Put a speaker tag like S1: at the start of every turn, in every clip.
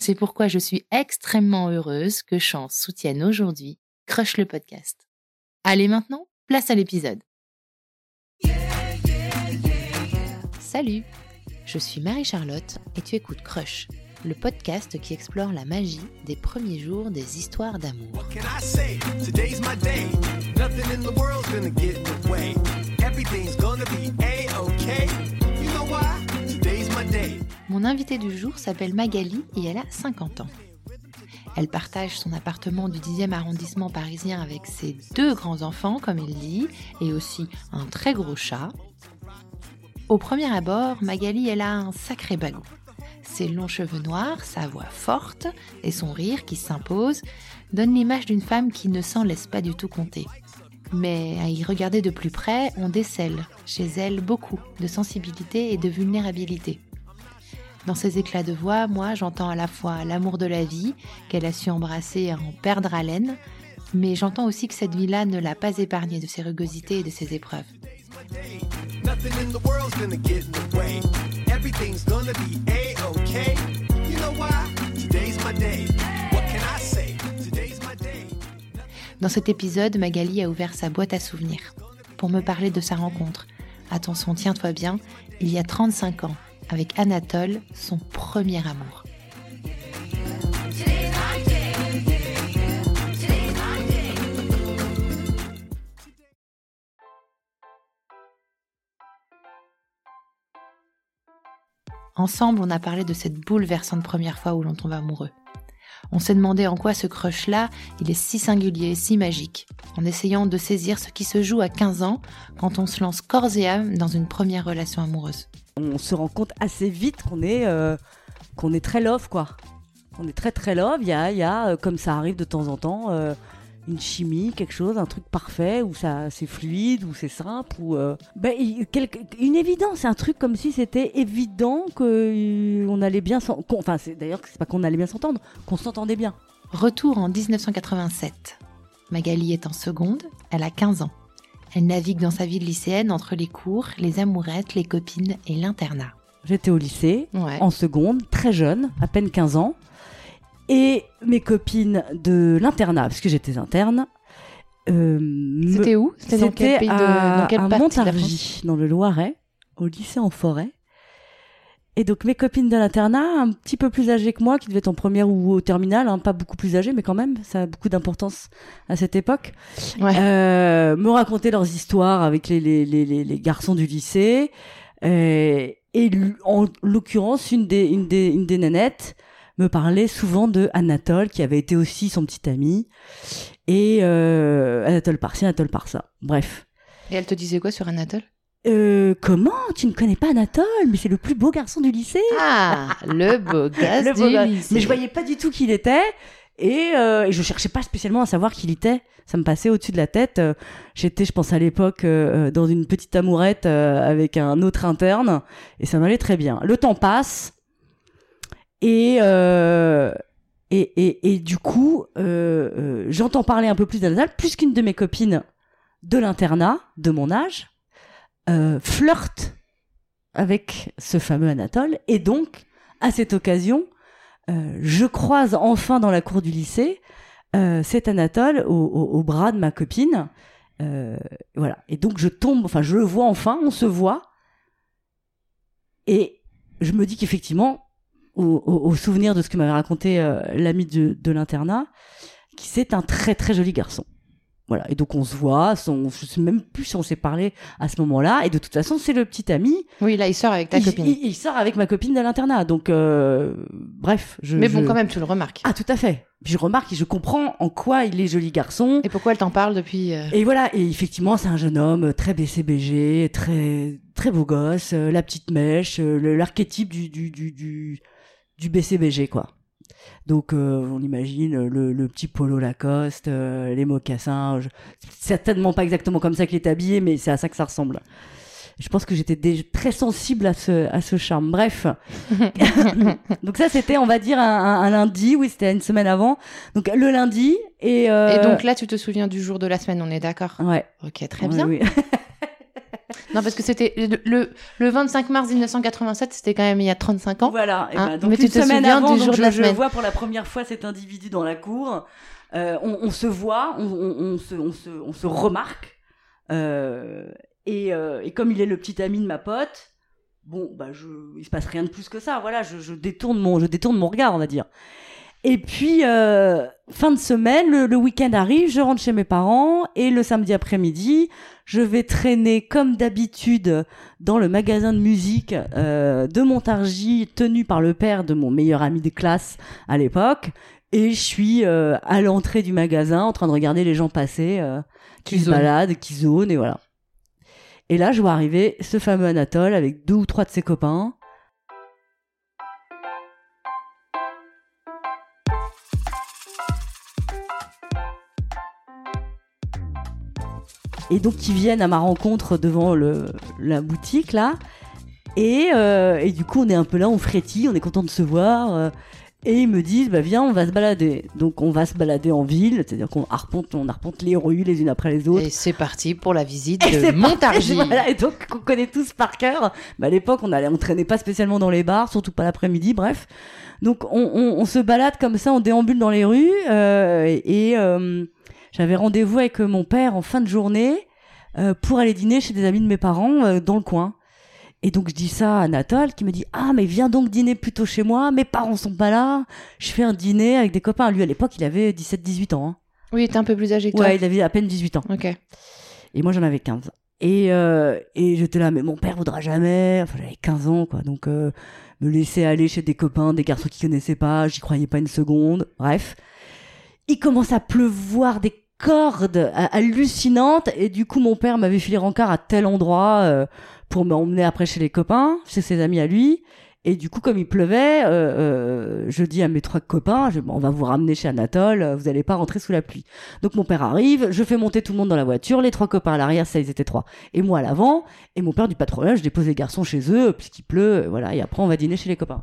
S1: C'est pourquoi je suis extrêmement heureuse que Chance soutienne aujourd'hui Crush le podcast. Allez maintenant, place à l'épisode. Salut, je suis Marie-Charlotte et tu écoutes Crush, le podcast qui explore la magie des premiers jours des histoires d'amour. Mon invitée du jour s'appelle Magali et elle a 50 ans. Elle partage son appartement du 10e arrondissement parisien avec ses deux grands-enfants, comme il dit, et aussi un très gros chat. Au premier abord, Magali, elle a un sacré bagot. Ses longs cheveux noirs, sa voix forte et son rire qui s'impose donnent l'image d'une femme qui ne s'en laisse pas du tout compter. Mais à y regarder de plus près, on décèle chez elle beaucoup de sensibilité et de vulnérabilité. Dans ses éclats de voix, moi, j'entends à la fois l'amour de la vie, qu'elle a su embrasser et en perdre haleine, mais j'entends aussi que cette vie-là ne l'a pas épargnée de ses rugosités et de ses épreuves. Dans cet épisode, Magali a ouvert sa boîte à souvenirs pour me parler de sa rencontre. Attention, tiens-toi bien, il y a 35 ans, avec Anatole, son premier amour. Ensemble, on a parlé de cette bouleversante première fois où l'on tombe amoureux. On s'est demandé en quoi ce crush-là, il est si singulier, si magique, en essayant de saisir ce qui se joue à 15 ans quand on se lance corps et âme dans une première relation amoureuse.
S2: On se rend compte assez vite qu'on est, euh, qu'on est très love, quoi. On est très très love, il y a, euh, comme ça arrive de temps en temps, euh, une chimie, quelque chose, un truc parfait, où ça c'est fluide, où c'est simple, ou ben, une évidence, un truc comme si c'était évident qu'on allait bien s'entendre. Enfin, d'ailleurs, c'est pas qu'on allait bien s'entendre, qu'on s'entendait bien.
S1: Retour en 1987. Magali est en seconde, elle a 15 ans. Elle navigue dans sa vie de lycéenne entre les cours, les amourettes, les copines et l'internat.
S2: J'étais au lycée, en seconde, très jeune, à peine 15 ans. Et mes copines de l'internat, parce que j'étais interne.
S1: Euh, c'était où?
S2: C'était dans quel pays de, dans quelle à Montargis, dans le Loiret, au lycée en forêt. Et donc mes copines de l'internat, un petit peu plus âgées que moi, qui devaient être en première ou au terminal, hein, pas beaucoup plus âgées, mais quand même, ça a beaucoup d'importance à cette époque, euh, me racontaient leurs histoires avec les, les, les, les garçons du lycée. Euh, et en l'occurrence, une des, une, des, une des nanettes me parlait souvent de Anatole, qui avait été aussi son petit ami, et euh, Anatole par-ci, Anatole par-ça. Bref.
S1: Et elle te disait quoi sur Anatole?
S2: Euh, comment Tu ne connais pas Anatole Mais c'est le plus beau garçon du lycée.
S1: Ah, le beau gosse du lycée.
S2: Mais je voyais pas du tout qui il était. Et, euh, et, je cherchais pas spécialement à savoir qui il était. Ça me passait au-dessus de la tête. Euh, j'étais, je pense à l'époque, euh, dans une petite amourette avec un autre interne. Et ça m'allait très bien. Le temps passe. Et, Et, et, et du coup, j'entends parler un peu plus d'Anatal, plus qu'une de mes copines de l'internat, de mon âge, euh, flirte avec ce fameux Anatole. Et donc, à cette occasion, euh, je croise enfin dans la cour du lycée euh, cet Anatole au, bras de ma copine. Euh, voilà. Et donc, je tombe, enfin, je le vois enfin, on se voit. Et je me dis qu'effectivement, au, souvenir de ce que m'avait raconté l'ami de, de l'internat, qui c'est un très très joli garçon. Voilà. Et donc on se voit, son, je sais même plus si on s'est parlé à ce moment-là. Et de toute façon, c'est le petit ami.
S1: Oui, là, il sort avec ta copine.
S2: Il, sort avec ma copine de l'internat. Donc, euh, bref. Je,
S1: Mais bon, quand même, tu le remarques.
S2: Ah, tout à fait. Puis je remarque et je comprends en quoi il est joli garçon.
S1: Et pourquoi elle t'en parle depuis. Euh,
S2: et voilà. Et effectivement, c'est un jeune homme très BCBG, très très beau gosse, euh, la petite mèche, l'archétype du du du du, du BCBG quoi. Donc euh, on imagine le, le, petit polo Lacoste, euh, les mocassins. Je... Certainement pas exactement comme ça qu'il est habillé, mais c'est à ça que ça ressemble. Je pense que j'étais très sensible à ce, à ce charme. Bref. donc ça, c'était, on va dire, un, un, lundi. Oui, c'était une semaine avant. Donc le lundi. Et, euh...
S1: et donc là, tu te souviens du jour de la semaine, on est d'accord?
S2: Ouais.
S1: Ok, très bien. Oui. Non, parce que c'était le, le, 25 mars 1987, c'était quand même il y a 35 ans.
S2: Voilà. Hein ben, donc, Mais tu te souviens avant, du jour de la je, semaine. Je vois pour la première fois cet individu dans la cour. Euh, on, on, se voit, on, on, se, on, se, on se remarque. Euh, et, euh, et, comme il est le petit ami de ma pote, bon, bah, je, il se passe rien de plus que ça. Voilà, je, je détourne mon, je détourne mon regard, on va dire. Et puis, euh, fin de semaine, le, week-end arrive, je rentre chez mes parents et le samedi après-midi, je vais traîner comme d'habitude dans le magasin de musique euh, de Montargis tenu par le père de mon meilleur ami de classe à l'époque. Et je suis euh, à l'entrée du magasin en train de regarder les gens passer, euh, qui, se baladent, qui zonent et voilà. Et là, je vois arriver ce fameux Anatole avec deux ou trois de ses copains et donc qui viennent à ma rencontre devant le, la boutique là. Et, euh, et, du coup, on est un peu là, on frétille, on est content de se voir. Euh, et ils me disent, bah viens, on va se balader. Donc on va se balader en ville, c'est-à-dire qu'on arpente, on arpente les rues les unes après les autres.
S1: Et c'est parti pour la visite de Montargis.
S2: Voilà, et donc qu'on connaît tous par cœur. Bah, à l'époque, on allait, on traînait pas spécialement dans les bars, surtout pas l'après-midi, bref. Donc on, on, on, se balade comme ça, on déambule dans les rues. Euh, et, et euh, j'avais rendez-vous avec mon père en fin de journée euh, pour aller dîner chez des amis de mes parents euh, dans le coin. Et donc je dis ça à Anatole qui me dit ah mais viens donc dîner plutôt chez moi, mes parents sont pas là, je fais un dîner avec des copains. Lui à l'époque il avait 17-18 ans. Hein.
S1: Oui, il était un peu plus âgé que
S2: toi. Ouais, il avait à peine 18 ans.
S1: Ok.
S2: Et moi j'en avais 15. Et, euh, et j'étais là, mais mon père voudra jamais. Enfin, j'avais 15 ans, quoi. Donc, euh, me laisser aller chez des copains, des garçons qui connaissaient pas, j'y croyais pas une seconde. Bref. Il commence à pleuvoir des cordes hallucinantes et du coup mon père m'avait filé rencard à tel endroit euh, pour m'emmener après chez les copains, chez ses amis à lui. Et du coup, comme il pleuvait, euh, euh, je dis à mes trois copains, je, on va vous ramener chez Anatole, vous n'allez pas rentrer sous la pluie. Donc mon père arrive, je fais monter tout le monde dans la voiture, les trois copains à l'arrière, ça ils étaient trois, et moi à l'avant, et mon père du patronage, je dépose les garçons chez eux, puisqu'il pleut, voilà, et après on va dîner chez les copains.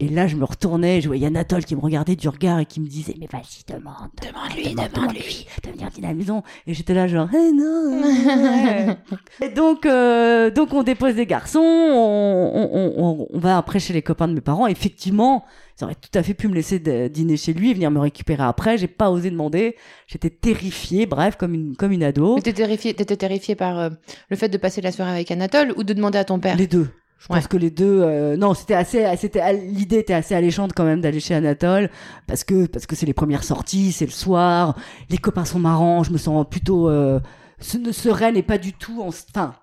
S2: Et là, je me retournais, je voyais Anatole qui me regardait du regard et qui me disait, mais vas-y, demande.
S1: Demande-lui, demande-lui.
S2: de venir dîner à la maison. Et j'étais là, genre, eh non. et donc, euh, donc, on dépose des garçons, on, on, on, va après chez les copains de mes parents. Effectivement, ils auraient tout à fait pu me laisser dîner chez lui et venir me récupérer après. J'ai pas osé demander. J'étais terrifiée, bref, comme une, comme une ado.
S1: T'étais terrifiée, t'étais terrifiée par euh, le fait de passer la soirée avec Anatole ou de demander à ton père?
S2: Les deux. Je pense que les deux, euh, non, c'était assez, c'était l'idée était assez alléchante quand même d'aller chez Anatole parce que parce que c'est les premières sorties, c'est le soir, les copains sont marrants, je me sens plutôt euh, sereine et pas du tout en, enfin,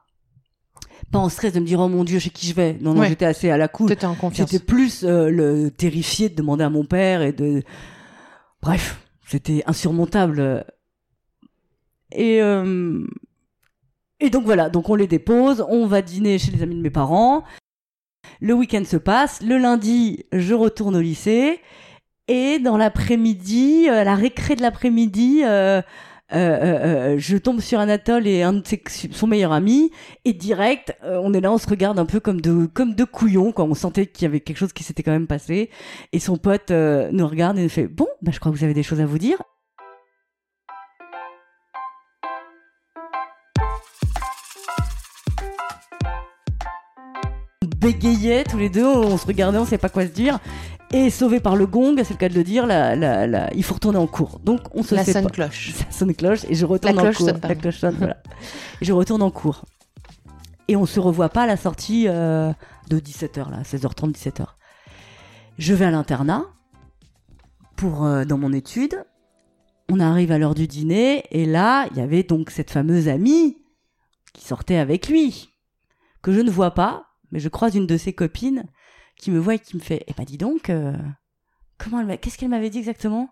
S2: pas en stress de me dire oh mon dieu chez qui je vais? Non non, j'étais assez à la cool.
S1: J'étais en confiance.
S2: J'étais plus euh, le terrifié de demander à mon père et de, bref, c'était insurmontable. Et euh, et donc voilà, donc on les dépose, on va dîner chez les amis de mes parents. Le week-end se passe, le lundi, je retourne au lycée. Et dans l'après-midi, à euh, la récré de l'après-midi, euh, je tombe sur Anatole et un de son meilleur ami. Et direct on est là on se regarde un peu comme de comme deux couillons quoi. On sentait qu'il y avait quelque chose qui s'était quand même passé. Et son pote nous regarde et nous fait bon bah je crois que vous avez des choses à vous dire bégayait tous les deux, on se regardait, on savait pas quoi se dire. Et sauvé par le gong, c'est le cas de le dire, la, la, il faut retourner en cours. Donc on se
S1: la
S2: sonne
S1: cloche.
S2: Ça sonne cloche et je retourne en cours. la cloche sonne, voilà. Et je retourne en cours. Et on se revoit pas à la sortie euh, de 17h là, 16h30, 17h. Je vais à l'internat pour euh, dans mon étude. On arrive à l'heure du dîner et là, il y avait donc cette fameuse amie qui sortait avec lui que je ne vois pas mais je croise une de ses copines qui me voit et qui me fait Eh ben dis donc, euh, comment elle qu'est-ce qu'elle m'avait dit exactement?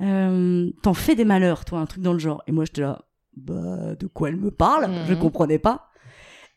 S2: Euh, T'en fais des malheurs, toi, un truc dans le genre. Et moi j'étais là, bah de quoi elle me parle? Je mhm. comprenais pas.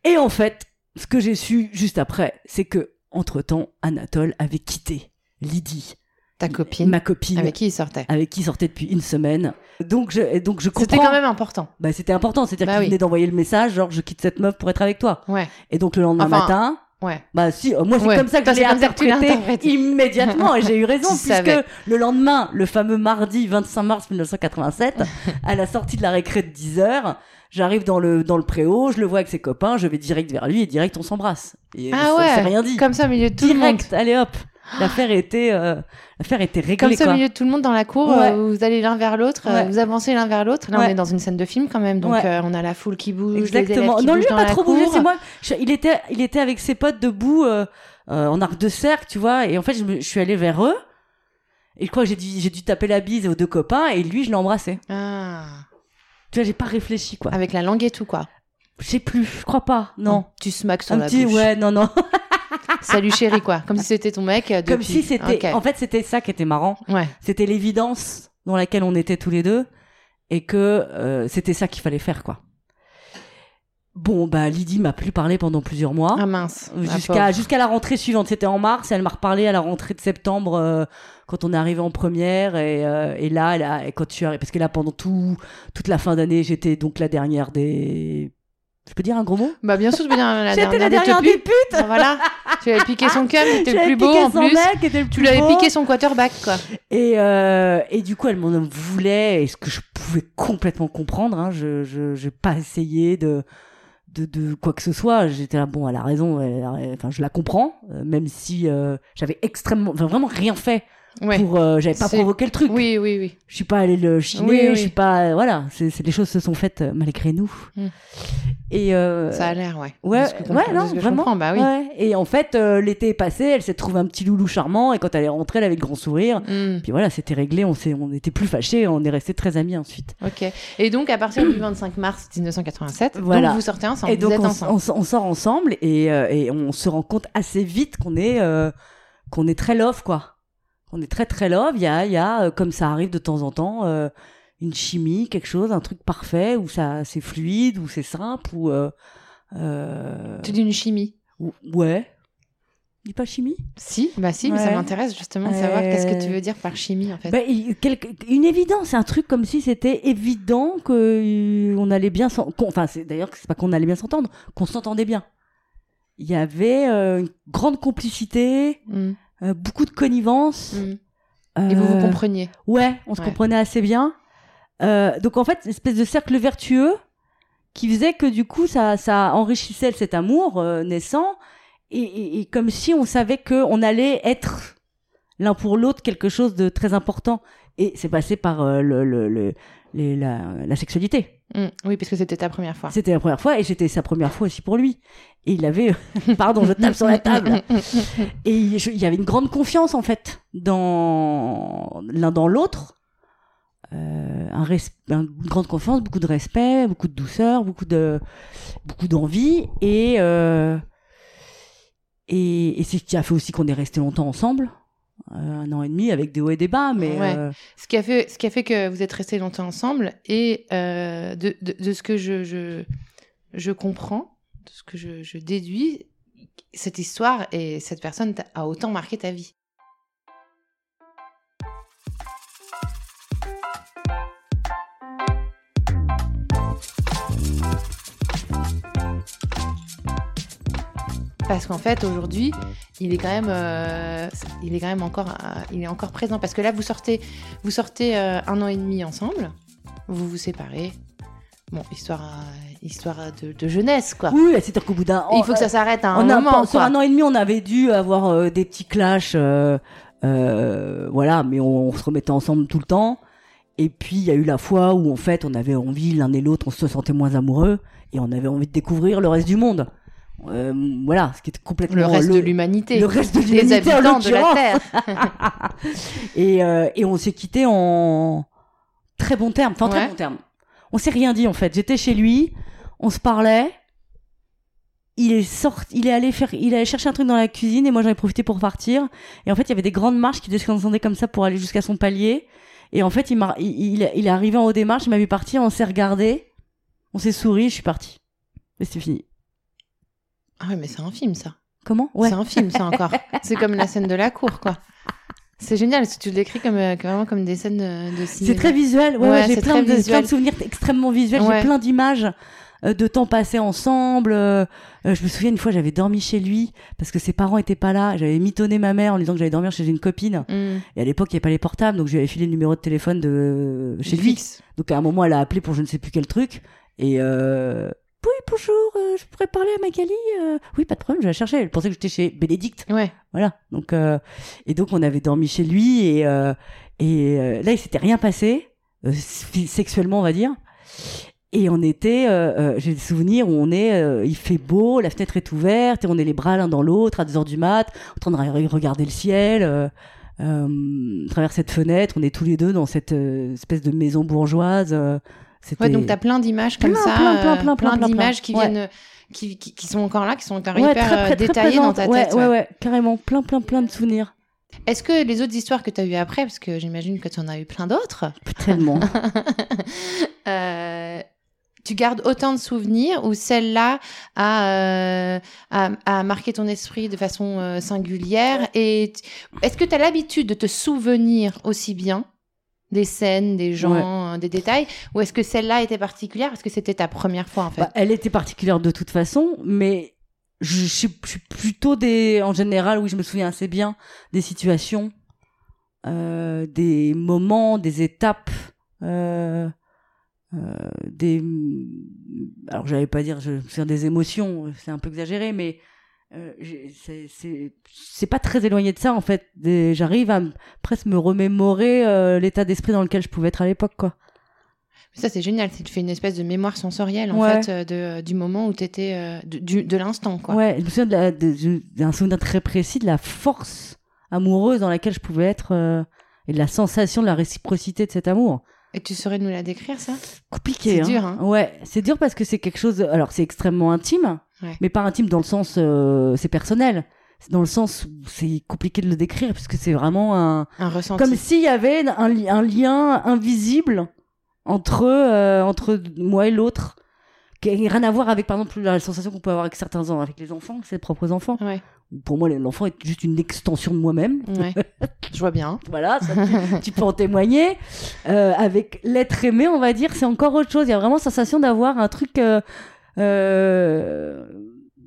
S2: Et en fait, ce que j'ai su juste après, c'est que entre temps, Anatole avait quitté Lydie.
S1: Ta copine
S2: Ma copine.
S1: Avec qui il sortait
S2: Avec qui il sortait depuis une semaine. Donc je, donc je comprends.
S1: C'était quand même important.
S2: Bah, c'était important. C'est-à-dire bah qu'il venait d'envoyer le message, genre, je quitte cette meuf pour être avec toi.
S1: Ouais.
S2: Et donc le lendemain matin.
S1: Ouais.
S2: Bah si, euh, moi c'est comme ça que je l'ai interprété immédiatement et j'ai eu raison puisque le lendemain, le fameux mardi 25 mars 1987, à la sortie de la récré de 10 heures, j'arrive dans le dans le préau, je le vois avec ses copains, je vais direct vers lui et direct on s'embrasse. Et
S1: ah ouais. rien dit. Comme ça au milieu de tout
S2: direct, allez hop. L'affaire était, euh, l'affaire était réglée.
S1: Comme
S2: ça,
S1: au milieu de tout le monde dans la cour, euh, vous allez l'un vers l'autre, euh, vous avancez l'un vers l'autre. Là, on est dans une scène de film quand même, donc on a la foule qui bouge, Exactement. Les qui non, lui pas trop bougé,
S2: c'est moi. il était, il était avec ses potes debout en arc de cercle, tu vois. Et en fait, je, je suis allée vers eux. Et je crois que j'ai dû, j'ai dû taper la bise aux deux copains et lui, je l'ai embrassé.
S1: Ah.
S2: Tu vois, j'ai pas réfléchi, quoi.
S1: Avec la langue et tout, quoi.
S2: Je sais plus, je crois pas, non.
S1: Tu smacks sur
S2: un
S1: la
S2: petit, ouais, non, non.
S1: Salut chérie, quoi. Comme si c'était ton mec. Depuis...
S2: Comme si c'était. En fait, c'était ça qui était marrant.
S1: Ouais.
S2: C'était l'évidence dans laquelle on était tous les deux et que euh, c'était ça qu'il fallait faire, quoi. Bon, bah, Lydie m'a plus parlé pendant plusieurs mois.
S1: Ah mince.
S2: Jusqu'à jusqu'à la rentrée suivante. C'était en mars. Elle m'a reparlé à la rentrée de septembre euh, quand on est arrivé en première. Et, euh, et là, elle a, quand tu arrives, parce que là, pendant tout, toute la fin d'année, j'étais donc la dernière des je peux dire un gros mot?
S1: Bah bien sûr, je peux dire la
S2: J'étais la dernière des putes.
S1: voilà. Tu avais piqué son cum, était le plus beau en plus.
S2: Mec, le plus
S1: tu lui avais piqué son quarterback quoi.
S2: Et euh, et du coup, elle m'en voulait et ce que je pouvais complètement comprendre hein, je je j'ai pas essayé de de, de quoi que ce soit, j'étais là bon, elle a raison, enfin je la comprends euh, même si euh, j'avais extrêmement enfin, vraiment rien fait pour euh, j'avais pas provoqué le truc.
S1: Oui oui oui.
S2: Je suis pas allée le chiner je suis pas voilà. C'est les choses se sont faites euh, malgré nous.
S1: Hmm.
S2: et euh,
S1: ça a l'air ouais.
S2: Ouais ouais non vraiment.
S1: bah oui.
S2: Et en fait l'été est passé elle s'est trouvée un petit loulou charmant et quand elle est rentrée elle avait le grand sourire. Hmm. puis voilà c'était réglé on s'est on était plus fâchés on est restés très amis ensuite.
S1: Ok. Et donc à partir du 25 mars 1987 voilà. donc vous sortez ensemble
S2: et donc
S1: vous êtes
S2: on,
S1: ensemble.
S2: On, sort ensemble et, et on se rend compte assez vite qu'on est qu'on est très love quoi on est très très love. Il y a, il y a euh, comme ça arrive de temps en temps, euh, une chimie, quelque chose, un truc parfait où ça c'est fluide, où c'est simple, ou. Euh, euh,
S1: tu dis une chimie
S2: Ouais. Dis pas chimie
S1: Si, bah si, mais ça m'intéresse justement de savoir qu'est-ce que tu veux dire par chimie en fait.
S2: Bah, une évidence, un truc comme si c'était évident que on allait bien s'entendre. Enfin, c'est d'ailleurs c'est pas qu'on allait bien s'entendre, qu'on s'entendait bien. Il y avait une grande complicité.
S1: Mm.
S2: Euh, beaucoup de connivence.
S1: Mm. Et vous vous euh, compreniez
S2: Ouais, on se comprenait assez bien. Euh, donc en fait, une espèce de cercle vertueux qui faisait que du coup, ça, ça enrichissait cet amour naissant. Et, et, comme si on savait qu'on allait être l'un pour l'autre quelque chose de très important. Et c'est passé par le, le, le, la, la, sexualité.
S1: Mm. oui, parce que c'était ta première fois.
S2: C'était la première fois et c'était sa première fois aussi pour lui. Et il avait, pardon, je tape sur la table. Et il y avait une grande confiance en fait dans l'un dans l'autre. Euh, un une grande confiance, beaucoup de respect, beaucoup de douceur, beaucoup de beaucoup d'envie et euh, et, et c'est ce qui a fait aussi qu'on est resté longtemps ensemble. Euh, un an et demi avec des hauts et des bas, mais
S1: euh, ce qui a fait ce qui a fait que vous êtes restés longtemps ensemble et euh, de, de, de, ce que je, je je comprends, de ce que je, je déduis, cette histoire et cette personne a autant marqué ta vie. Parce qu'en fait aujourd'hui il est quand même euh, il est quand même encore euh, il est encore présent. Parce que là vous sortez vous sortez euh, un an et demi ensemble. Vous vous séparez. Bon histoire histoire de, jeunesse quoi.
S2: Oui c'est qu'au bout d'un
S1: il faut que ça s'arrête à un moment
S2: sur un an et demi on avait dû avoir des petits clashs voilà mais on, se remettait ensemble tout le temps. Et puis il y a eu la fois où en fait on avait envie l'un et l'autre on se sentait moins amoureux et on avait envie de découvrir le reste du monde euh, voilà, ce qui est complètement
S1: le reste de l'humanité,
S2: le reste de
S1: les habitants de la Terre.
S2: et, euh, et on s'est quitté en très bon terme, enfin très bon terme. On s'est rien dit en fait. J'étais chez lui, on se parlait. Il est sorti, il est allé faire, il est allé chercher un truc dans la cuisine et moi j'en ai profité pour partir. Et en fait, il y avait des grandes marches qui descendaient comme ça pour aller jusqu'à son palier. Et en fait, il m'a, il, il, est arrivé en haut des marches, il m'a vu partir, on s'est regardé, on s'est souri, je suis parti. Et c'était fini.
S1: Ah ouais, mais c'est un film, ça.
S2: Comment?
S1: Ouais. C'est un film, ça encore. c'est comme la scène de la cour, quoi. C'est génial, parce que tu le décris comme, euh, vraiment comme des scènes de, cinéma.
S2: C'est très visuel, ouais, j'ai plein, de, plein de souvenirs extrêmement visuels, j'ai plein d'images euh, de temps passé ensemble. Euh, je me souviens une fois, j'avais dormi chez lui parce que ses parents étaient pas là. J'avais mitonné ma mère en lui disant que j'allais dormir chez une copine. Mm. Et à l'époque, il n'y avait pas les portables, donc je lui avais filé le numéro de téléphone de chez lui. Donc à un moment, elle a appelé pour je ne sais plus quel truc. Et oui, bonjour, euh, je pourrais parler à Magali. Euh. Oui, pas de problème, je la chercher. Elle pensait que j'étais chez Bénédicte.
S1: Ouais.
S2: Voilà. Donc, euh, et donc, on avait dormi chez lui et, et là, il s'était rien passé, sexuellement, on va dire. Et on était, j'ai des souvenirs où on est, il fait beau, la fenêtre est ouverte et on est les bras l'un dans l'autre à 2 heures du mat, en train de regarder le ciel. à travers cette fenêtre, on est tous les deux dans cette espèce de maison bourgeoise
S1: Ouais, donc tu as plein d'images comme ça, plein, plein, plein, plein, d'images qui viennent, qui, qui, sont encore là, qui sont encore hyper euh, détaillées dans ta
S2: tête. Ouais, ouais, carrément, plein, plein, plein de souvenirs.
S1: Est-ce que les autres histoires que tu as eues après, parce que j'imagine que tu en as eu plein d'autres
S2: Tellement.
S1: euh, tu gardes autant de souvenirs ou celle-là a, euh, a, a, marqué ton esprit de façon euh, singulière Et est-ce que tu as l'habitude de te souvenir aussi bien? Des scènes, des gens, des détails Ou est-ce que celle-là était particulière parce que c'était ta première fois en fait?
S2: Bah, Elle était particulière de toute façon, mais je, suis plutôt des. En général, oui, je me souviens assez bien des situations, euh, des moments, des étapes. Euh, euh, des alors j'allais pas dire je me des émotions c'est un peu exagéré mais euh, c'est pas très éloigné de ça en fait. J'arrive à presque me remémorer euh, l'état d'esprit dans lequel je pouvais être à l'époque, quoi.
S1: Ça c'est génial, tu fais une espèce de mémoire sensorielle en fait euh, de, du moment où tu étais de, de l'instant quoi.
S2: Ouais, je me souviens d'un souvenir très précis de la force amoureuse dans laquelle je pouvais être et de la sensation de la réciprocité de cet amour.
S1: Et tu saurais nous la décrire ça?
S2: Compliqué.
S1: C'est dur. Hein.
S2: hein ouais, c'est dur parce que c'est quelque chose. Alors c'est extrêmement intime, mais pas intime dans le sens euh, c'est personnel. Dans le sens où c'est compliqué de le décrire puisque c'est vraiment un,
S1: un ressenti.
S2: Comme s'il y avait un, un, lien invisible entre euh, entre moi et l'autre qui n'a rien à voir avec par exemple la sensation qu'on peut avoir avec certains ans avec les enfants ses propres enfants
S1: ouais.
S2: pour moi l'enfant est juste une extension de moi-même
S1: ouais. je vois bien
S2: voilà ça, tu, peux en témoigner euh, avec l'être aimé on va dire c'est encore autre chose il y a vraiment sensation d'avoir un truc euh,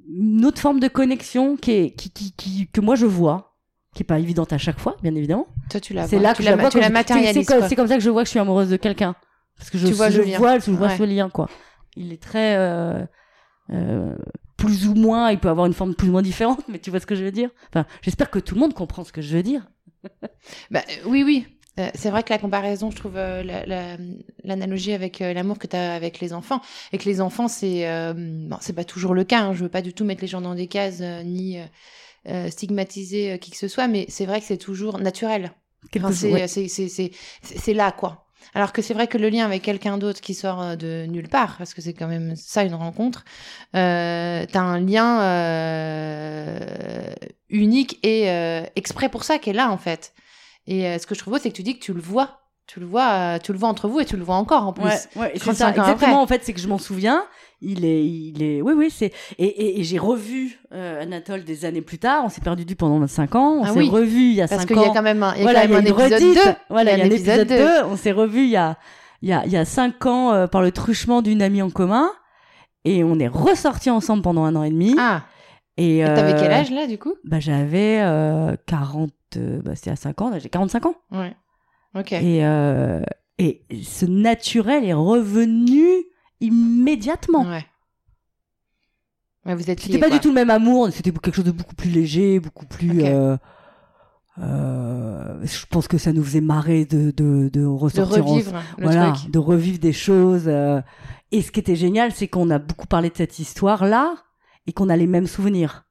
S2: une autre forme de connexion qui est, qui, qui, qui, que moi je vois qui est pas évidente à chaque fois bien évidemment.
S1: Toi tu la
S2: c'est là
S1: que
S2: la,
S1: vois, tu la matérialises
S2: c'est comme ça que je vois que je suis amoureuse de quelqu'un. Parce que je,
S1: tu vois,
S2: je,
S1: je
S2: vois, je vois ce lien quoi. Il est très euh, euh, plus ou moins, il peut avoir une forme plus ou moins différente, mais tu vois ce que je veux dire? Enfin, j'espère que tout le monde comprend ce que je veux dire.
S1: bah, oui, oui. Euh, c'est vrai que la comparaison, je trouve l'analogie avec l'amour que tu as avec les enfants, et que les enfants, c'est bon, c'est pas toujours le cas. Hein, je veux pas du tout mettre les gens dans des cases ni stigmatiser qui que ce soit, mais c'est vrai que c'est toujours naturel. Enfin, c'est là, quoi. Alors que c'est vrai que le lien avec quelqu'un d'autre qui sort euh, de nulle part, parce que c'est quand même ça une rencontre, euh, t'as un lien euh, unique et euh, exprès pour ça qui est là en fait. Et euh, ce que je trouve beau, c'est que tu dis que tu le vois. Tu le vois, tu le vois entre vous et tu le vois encore en plus.
S2: Ouais, ouais c'est ça. Exactement. En fait, c'est que je m'en souviens il est, il est, oui, oui, c'est. Et, et, j'ai revu euh, Anatole des années plus tard. On s'est perdu du pendant 5 ans. On ah s'est revu il y a 5 ans. Parce qu'il y
S1: a quand même un, il y a voilà, quand même un épisode 2.
S2: Voilà, il y a un épisode 2. On s'est revu il y a, il y a, il y a 5 ans euh, par le truchement d'une amie en commun. Et on est ressortis ensemble pendant un an et demi.
S1: Ah. Et t'avais quel âge là du coup?
S2: Bah j'avais 40, bah c'était à 5 ans, j'ai 45 ans.
S1: Ouais. Ok.
S2: Et, et ce naturel est revenu immédiatement.
S1: Ouais. Ouais, vous êtes
S2: C'était pas du tout le même amour, c'était quelque chose de beaucoup plus léger, beaucoup plus. Euh, euh, je pense que ça nous faisait marrer de, de, de ressortir.
S1: De revivre,
S2: le voilà, de revivre des choses. Euh. Et ce qui était génial, c'est qu'on a beaucoup parlé de cette histoire-là et qu'on a les mêmes souvenirs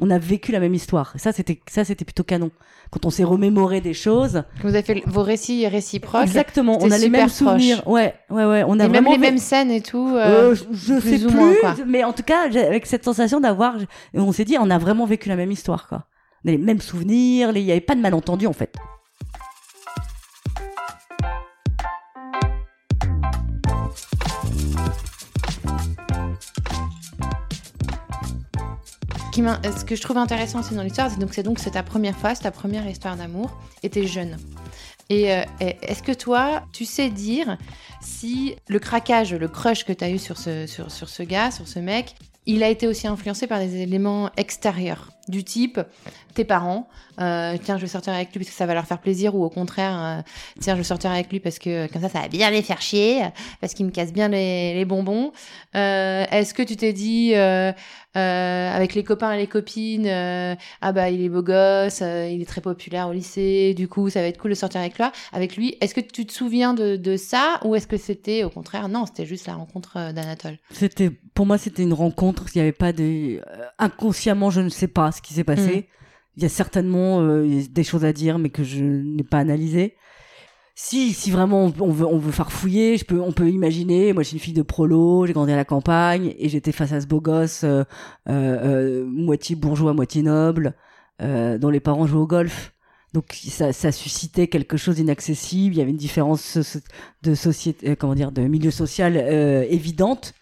S2: on a vécu la même histoire. Ça, c'était ça, c'était plutôt canon. Quand on s'est remémoré des choses.
S1: Vous avez fait vos récits réciproques.
S2: Exactement. On a les mêmes souvenirs. Ouais, ouais, ouais. On a
S1: et
S2: même
S1: les mêmes scènes et tout.
S2: Euh, euh, je sais plus, mais en tout cas, avec cette sensation d'avoir, on s'est dit, on a vraiment vécu la même histoire, quoi. On a les mêmes souvenirs. Il n'y avait pas de malentendu, en fait.
S1: Ce que je trouve intéressant aussi dans l'histoire, c'est donc c'est ta première fois, c'est ta première histoire d'amour, et t'es jeune. Et euh, est-ce que toi, tu sais dire si le craquage, le crush que tu as eu sur ce gars, sur ce mec, il a été aussi influencé par des éléments extérieurs, du type tes parents, euh, tiens, je vais sortir avec lui parce que ça va leur faire plaisir, ou au contraire, euh, tiens, je vais sortir avec lui parce que comme ça, ça va bien les faire chier, parce qu'il me casse bien les, bonbons. Euh, Est-ce que tu t'es dit, avec les copains et les copines, ah bah il est beau gosse, il est très populaire au lycée, du coup, ça va être cool de sortir avec lui. Avec lui, est-ce que tu te souviens de, de ça, ou est-ce que c'était au contraire, non, c'était juste la rencontre d'Anatole?
S2: C'était, pour moi, c'était une rencontre. Il n'y avait pas de, inconsciemment, je ne sais pas ce qui s'est passé. Mmh. Il y a certainement euh, des choses à dire, mais que je n'ai pas analysées. Si, si vraiment on veut, on veut farfouiller, je peux, on peut imaginer. Moi, je suis une fille de prolo, j'ai grandi à la campagne et j'étais face à ce beau gosse, euh, euh, moitié bourgeois, moitié noble, dont les parents jouaient au golf. Donc ça, ça suscitait quelque chose d'inaccessible. Il y avait une différence de société, comment dire, de milieu social évidente.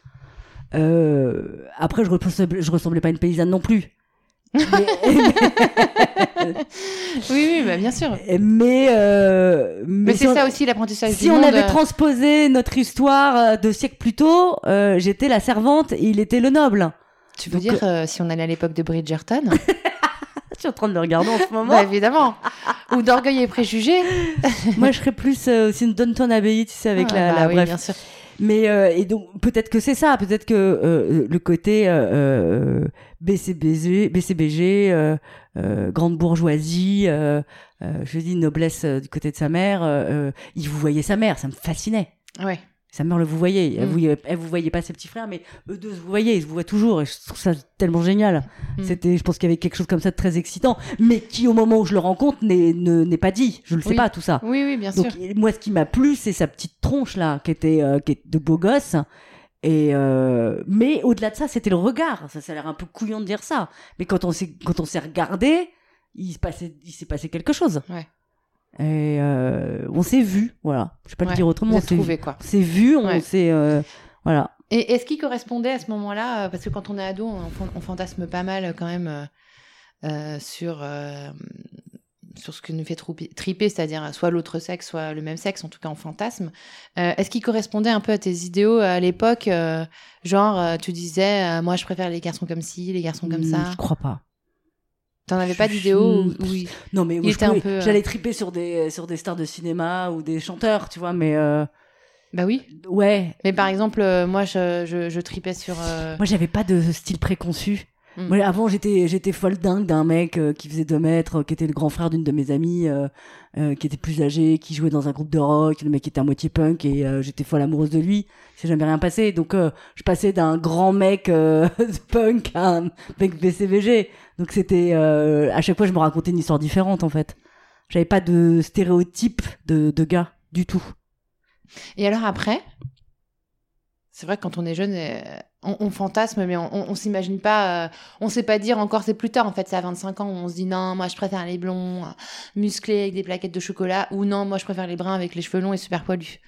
S2: Après, je ressemblais, je ressemblais pas à une paysanne non plus
S1: oui, oui, bah, bien sûr.
S2: Mais, euh,
S1: mais, c'est ça aussi l'apprentissage.
S2: Si on avait euh. transposé notre histoire euh, de siècles plus tôt, j'étais la servante et il était le noble.
S1: Tu veux dire si on allait à l'époque de Bridgerton
S2: Je suis en train de le regarder en ce moment.
S1: bah, évidemment. Ou d'orgueil et préjugés.
S2: Moi, je serais plus aussi une Downton Abbey, tu sais, avec ah, la, bah,
S1: oui, bien sûr.
S2: Mais euh, et donc peut-être que c'est ça, peut-être que euh, le côté euh, BCBG, BCBG grande bourgeoisie, je dis noblesse du côté de sa mère, il vous voyait sa mère, ça me fascinait.
S1: Ouais.
S2: Sa mère le vous voyez, elle, mm. vous, elle vous voyait pas ses petits frères, mais eux deux vous voyez, ils se vous voient toujours, et je trouve ça tellement génial. Mm. C'était, je pense qu'il y avait quelque chose comme ça de très excitant, mais qui au moment où je le rencontre n'est n'est pas dit, je le sais pas tout ça.
S1: Oui, oui, bien Donc, sûr.
S2: Moi, ce qui m'a plu, c'est sa petite tronche là, qui était, euh, qui est de beau gosse. Et euh, mais au-delà de ça, c'était le regard. Ça, ça a l'air un peu couillon de dire ça, mais quand on s'est quand on s'est regardé, il se passait, il s'est passé quelque chose.
S1: Ouais.
S2: Et euh, on s'est vu, voilà. Je vais pas le dire autrement. On
S1: s'est trouvé quoi.
S2: C'est vu, on s'est, euh, voilà.
S1: Et est-ce qui correspondait à ce moment-là, euh, parce que quand on est ado, on, fantasme pas mal quand même sur sur ce que nous fait triper, c'est-à-dire soit l'autre sexe, soit le même sexe, en tout cas en fantasme. Est-ce qu'il correspondait un peu à tes idéaux à l'époque Genre, tu disais, moi je préfère les garçons comme ci, les garçons comme ça?
S2: Je crois pas.
S1: T'en avais pas d'idéaux oui.
S2: Non, mais euh, j'allais triper sur des sur des stars de cinéma ou des chanteurs, tu vois, mais. Euh...
S1: Bah oui.
S2: Ouais.
S1: Mais par exemple, euh, moi, je, je, je, tripais sur. Euh,
S2: moi, j'avais pas de style préconçu. Mm. Moi, avant, j'étais j'étais folle dingue d'un mec qui faisait deux mètres, qui était le grand frère d'une de mes amies, qui était plus âgé, qui jouait dans un groupe de rock. Le mec était à moitié punk et j'étais folle amoureuse de lui. C'est jamais rien passé. Donc, je passais d'un grand mec punk à un mec BCVG. Donc c'était euh, à chaque fois je me racontais une histoire différente en fait. J'avais pas de stéréotype de, de gars du tout.
S1: Et alors après, c'est vrai que quand on est jeune, euh, on, fantasme, mais on, on, s'imagine pas, euh, on sait pas dire encore, c'est plus tard en fait, c'est à 25 ans on se dit non, moi je préfère les blonds, musclés avec des plaquettes de chocolat, ou non, moi je préfère les bruns avec les cheveux longs et super poilus.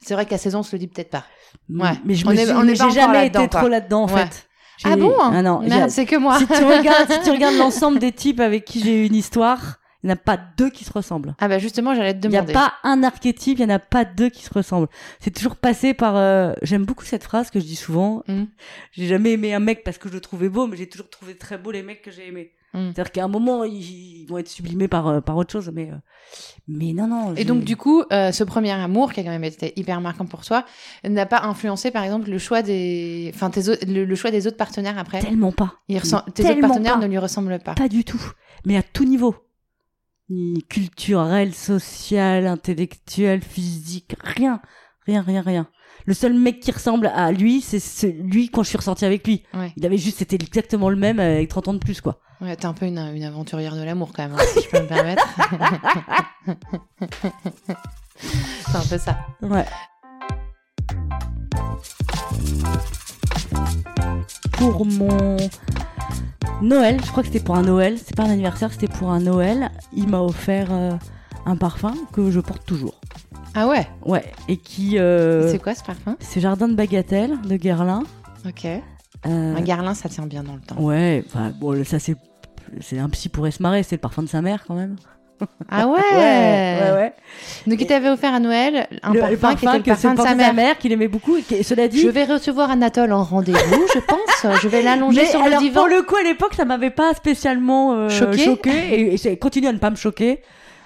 S1: C'est vrai qu'à 16 ans, on se le dit peut-être pas.
S2: Ouais. Mais je me j'ai jamais été trop là-dedans en fait.
S1: Ah bon
S2: ah non,
S1: c'est que moi.
S2: Si tu regardes, si tu regardes l'ensemble des types avec qui j'ai eu une histoire, Il n'y en a pas deux qui se ressemblent.
S1: Ah bah justement, j'allais te demander.
S2: Il n'y a pas un archétype, il n'y en a pas deux qui se ressemblent. C'est toujours passé par... Euh, j'aime beaucoup cette phrase que je dis souvent.
S1: Mm.
S2: J'ai jamais aimé un mec parce que je le trouvais beau, mais j'ai toujours trouvé très beau les mecs que j'ai aimés.
S1: Mm.
S2: C'est-à-dire qu'à un moment, ils, vont être sublimés par, euh, par autre chose, mais, euh, mais non, non.
S1: Et donc, du coup, ce premier amour, qui a quand même été hyper marquant pour toi, n'a pas influencé, par exemple, le choix des, enfin, tes le, choix des autres partenaires après?
S2: Tellement pas.
S1: Il Tes autres partenaires ne lui ressemblent pas.
S2: Pas du tout. Mais à tout niveau ni culturel, social, intellectuel, physique, rien, rien, rien, rien. Le seul mec qui ressemble à lui, c'est lui quand je suis ressortie avec lui.
S1: Ouais.
S2: Il avait juste, c'était exactement le même avec 30 ans de plus, quoi.
S1: Ouais, t'es un peu une, une aventurière de l'amour quand même, hein, si je peux me permettre. c'est un peu ça.
S2: Ouais. Pour mon Noël, je crois que c'était pour un Noël, c'est pas un anniversaire, c'était pour un Noël. Il m'a offert euh, un parfum que je porte toujours.
S1: Ah ouais?
S2: Ouais, et qui. Euh,
S1: c'est quoi ce parfum?
S2: C'est Jardin de Bagatelle de Guerlain.
S1: Ok. Euh, un Guerlain, ça tient bien dans le temps.
S2: Ouais, bon, ça c'est. C'est un psy pourrait se marrer, c'est le parfum de sa mère quand même.
S1: Ah ouais
S2: Ouais, ouais,
S1: Donc il t'avait offert à Noël un parfum, qui était le parfum de sa mère.
S2: qu'il aimait beaucoup. Et cela dit,
S1: je vais recevoir Anatole en rendez-vous, je pense. Je vais l'allonger sur
S2: le
S1: divan.
S2: Pour le coup, à l'époque, ça m'avait pas spécialement euh, choqué, et, ça continue à ne pas me choquer.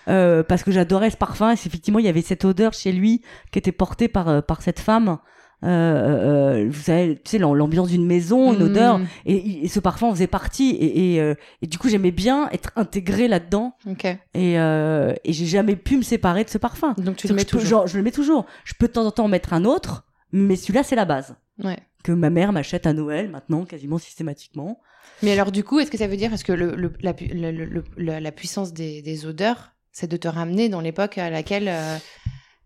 S2: Euh, parce que j'adorais ce parfum. Et effectivement, il y avait cette odeur chez lui qui était portée par euh, par cette femme euh, euh, vous savez, tu sais, l'ambiance d'une maison, une mm. odeur, et, ce parfum faisait partie, et, et, euh, et du coup j'aimais bien être intégré là-dedans,
S1: okay.
S2: et, euh, et j'ai jamais pu me séparer de ce parfum.
S1: Donc tu le mets toujours. Genre,
S2: je le mets toujours. Je peux de temps en temps en mettre un autre, mais celui-là c'est la base.
S1: Ouais.
S2: Que ma mère m'achète à Noël maintenant, quasiment systématiquement.
S1: Mais alors du coup, est-ce que ça veut dire, parce que le, le, la, le, la, puissance des, des odeurs, c'est de te ramener dans l'époque à laquelle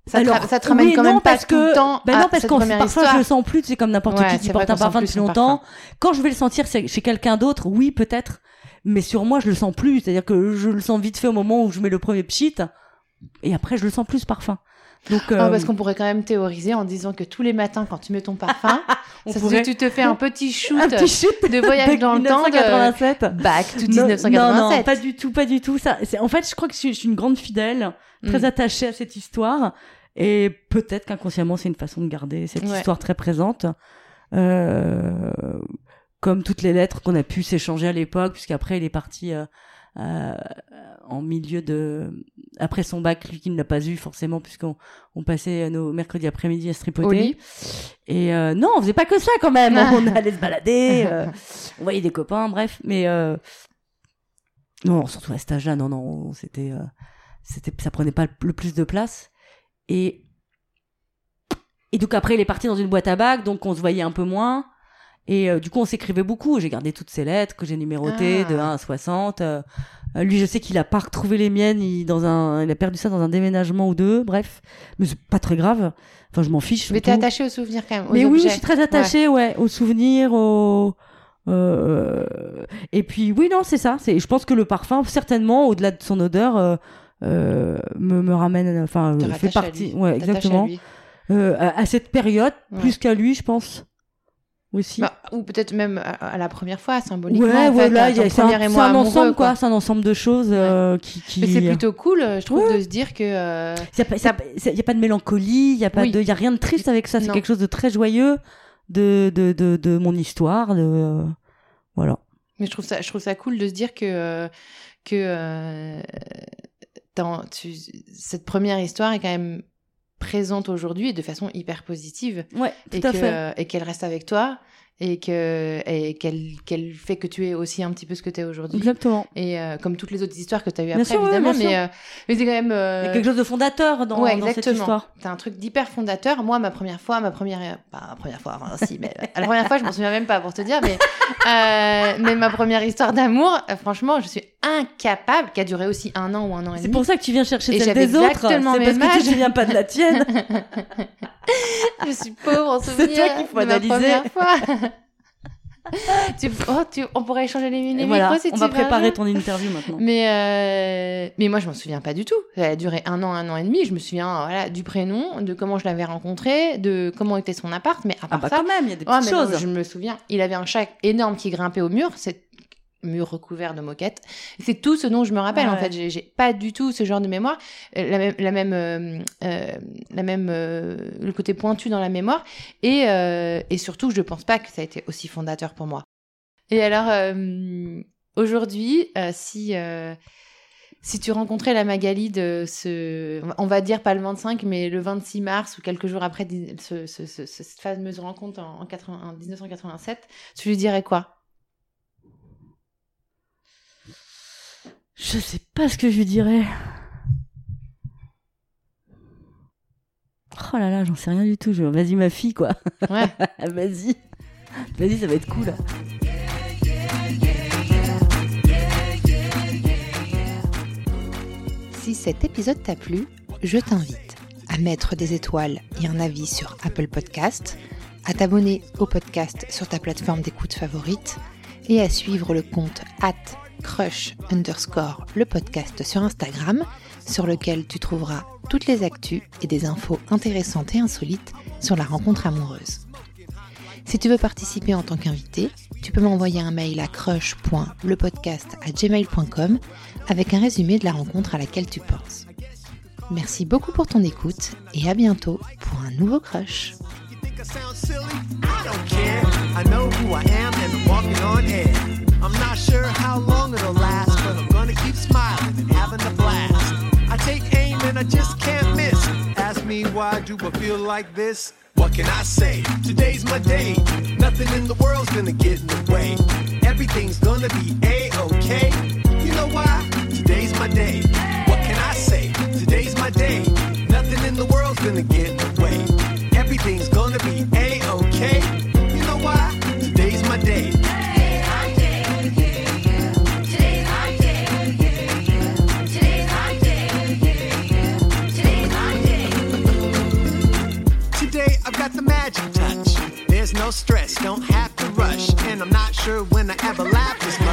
S1: ça, te, ça te ramène quand même pas tout le temps
S2: ben non, parce parfois je le sens plus, c'est comme n'importe qui qui porte un parfum depuis longtemps. Quand je vais le sentir chez quelqu'un d'autre, oui, peut-être. Mais sur moi, je le sens plus. C'est-à-dire que je le sens vite fait au moment où je mets le premier pchit. Et après, je le sens plus ce parfum. Donc,
S1: ah, euh... parce qu'on pourrait quand même théoriser en disant que tous les matins, quand tu mets ton parfum, ça pourrait... tu te fais un petit shoot,
S2: un petit shoot
S1: de voyage dans le temps de back to 1987.
S2: Non, non, pas du tout, pas du tout. Ça, en fait, je crois que je suis, une grande fidèle, très mm. attachée à cette histoire. Et peut-être qu'inconsciemment, c'est une façon de garder cette histoire très présente. Euh, comme toutes les lettres qu'on a pu s'échanger à l'époque, puisqu'après, il est parti euh, euh, en milieu de... Après son bac, lui qui ne l'a pas eu forcément, puisqu'on on passait nos mercredis après-midi à se tripoter. Et euh, non, on faisait pas que ça quand même. on allait se balader, euh, on voyait des copains, bref. Mais euh, non, surtout à cet âge-là, non, non, c'était... c'était ça prenait pas le plus de place. Et, et donc après, il est parti dans une boîte à bac, donc on se voyait un peu moins. Et euh, du coup, on s'écrivait beaucoup. J'ai gardé toutes ses lettres que j'ai numérotées de 1 ah. à 60. Euh, lui, je sais qu'il a pas retrouvé les miennes. Il, dans un, il a perdu ça dans un déménagement ou deux. Bref, mais c'est pas très grave. Enfin, je m'en fiche.
S1: Mais t'es attaché aux souvenirs quand même.
S2: mais oui, je suis très attachée, ouais, aux souvenirs, aux. Euh... Et puis oui, non, c'est ça. C'est, je pense que le parfum, certainement, au-delà de son odeur, euh, me, me ramène, enfin, fait partie, ouais, exactement, à, euh, à, cette période, plus qu'à lui, je pense. Aussi.
S1: Bah, ou peut-être même à, la première fois, symboliquement.
S2: Ouais, voilà, c'est un, un ensemble, quoi. C'est un ensemble de choses euh, qui, qui...
S1: Mais c'est plutôt cool, je trouve, de se dire que.
S2: Il n'y a, a, pas de mélancolie, il n'y a, pas de, y a rien de triste avec ça. C'est quelque chose de très joyeux de, de, de, de mon histoire. De, voilà.
S1: Mais je trouve ça, je trouve ça cool de se dire que. que tu, cette première histoire est quand même présente aujourd'hui et de façon hyper positive.
S2: Ouais, tout
S1: et
S2: à fait.
S1: Et qu'elle reste avec toi et que et qu'elle qu'elle fait que tu es aussi un petit peu ce que tu es aujourd'hui.
S2: Exactement.
S1: Et euh, comme toutes les autres histoires que tu as eues après évidemment mais euh, mais c'est quand même euh...
S2: il y a quelque chose de fondateur dans, dans cette histoire.
S1: T'as un truc d'hyper fondateur. Moi ma première fois, ma première pas ma première fois enfin si mais la première fois je m'en souviens même pas pour te dire mais euh, mais ma première histoire d'amour franchement, je suis incapable qui a duré aussi un an ou un an et demi.
S2: C'est pour ça que tu viens chercher celle des autres. C'est parce que tu ne viens pas de la tienne.
S1: je suis pauvre en souvenir.
S2: C'est toi qu'il faut analyser.
S1: Fois. tu, oh, tu, on pourrait échanger les, les
S2: voilà,
S1: micros si
S2: on va préparer ton interview maintenant.
S1: Mais euh, mais moi je m'en souviens pas du tout. Ça a duré un an, un an et demi. Je me souviens voilà du prénom, de comment je l'avais rencontré, de comment était son appart. Mais à part
S2: ah bah
S1: ça,
S2: quand même, il y a des petites choses.
S1: je me souviens, il avait un chat énorme qui grimpait au mur. C'est
S3: mur recouvert de moquettes. C'est tout ce dont je me rappelle. En fait, j'ai pas du tout ce genre de mémoire, euh, la même, la même, euh, euh, la même, le côté pointu dans la mémoire. Et, et surtout, je pense pas que ça a été aussi fondateur pour moi. Et alors, aujourd'hui, si si tu rencontrais la Magali de ce, on va dire pas le 25, mais le 26 mars ou quelques jours après cette fameuse rencontre en, en 1987, tu lui dirais quoi?
S2: Je sais pas ce que je lui dirais. Oh là là, j'en sais rien du tout. Vas-y ma fille quoi.
S3: Ouais.
S2: Vas-y. Vas-y, ça va être cool.
S3: Si cet épisode t'a plu, je t'invite à mettre des étoiles et un avis sur Apple Podcast, à t'abonner au podcast sur ta plateforme d'écoute favorite et à suivre le compte at crush underscore le podcast sur Instagram, sur lequel tu trouveras toutes les actus et des infos intéressantes et insolites sur la rencontre amoureuse. Si tu veux participer en tant qu'invité, tu peux m'envoyer un mail à crush.lepodcast@gmail.com avec un résumé de la rencontre à laquelle tu penses. Merci beaucoup pour ton écoute et à bientôt pour un nouveau crush. Why do I feel like this? What can I say? Today's my day. Nothing in the world's gonna get in the way. Everything's gonna be a-okay. You know why? Today's my day. What can I say? Today's my day. Nothing in the world's gonna get in the way. Everything's gonna be a-okay. You know why? Today's my day. No stress, don't have to rush. And I'm not sure when I ever laughed but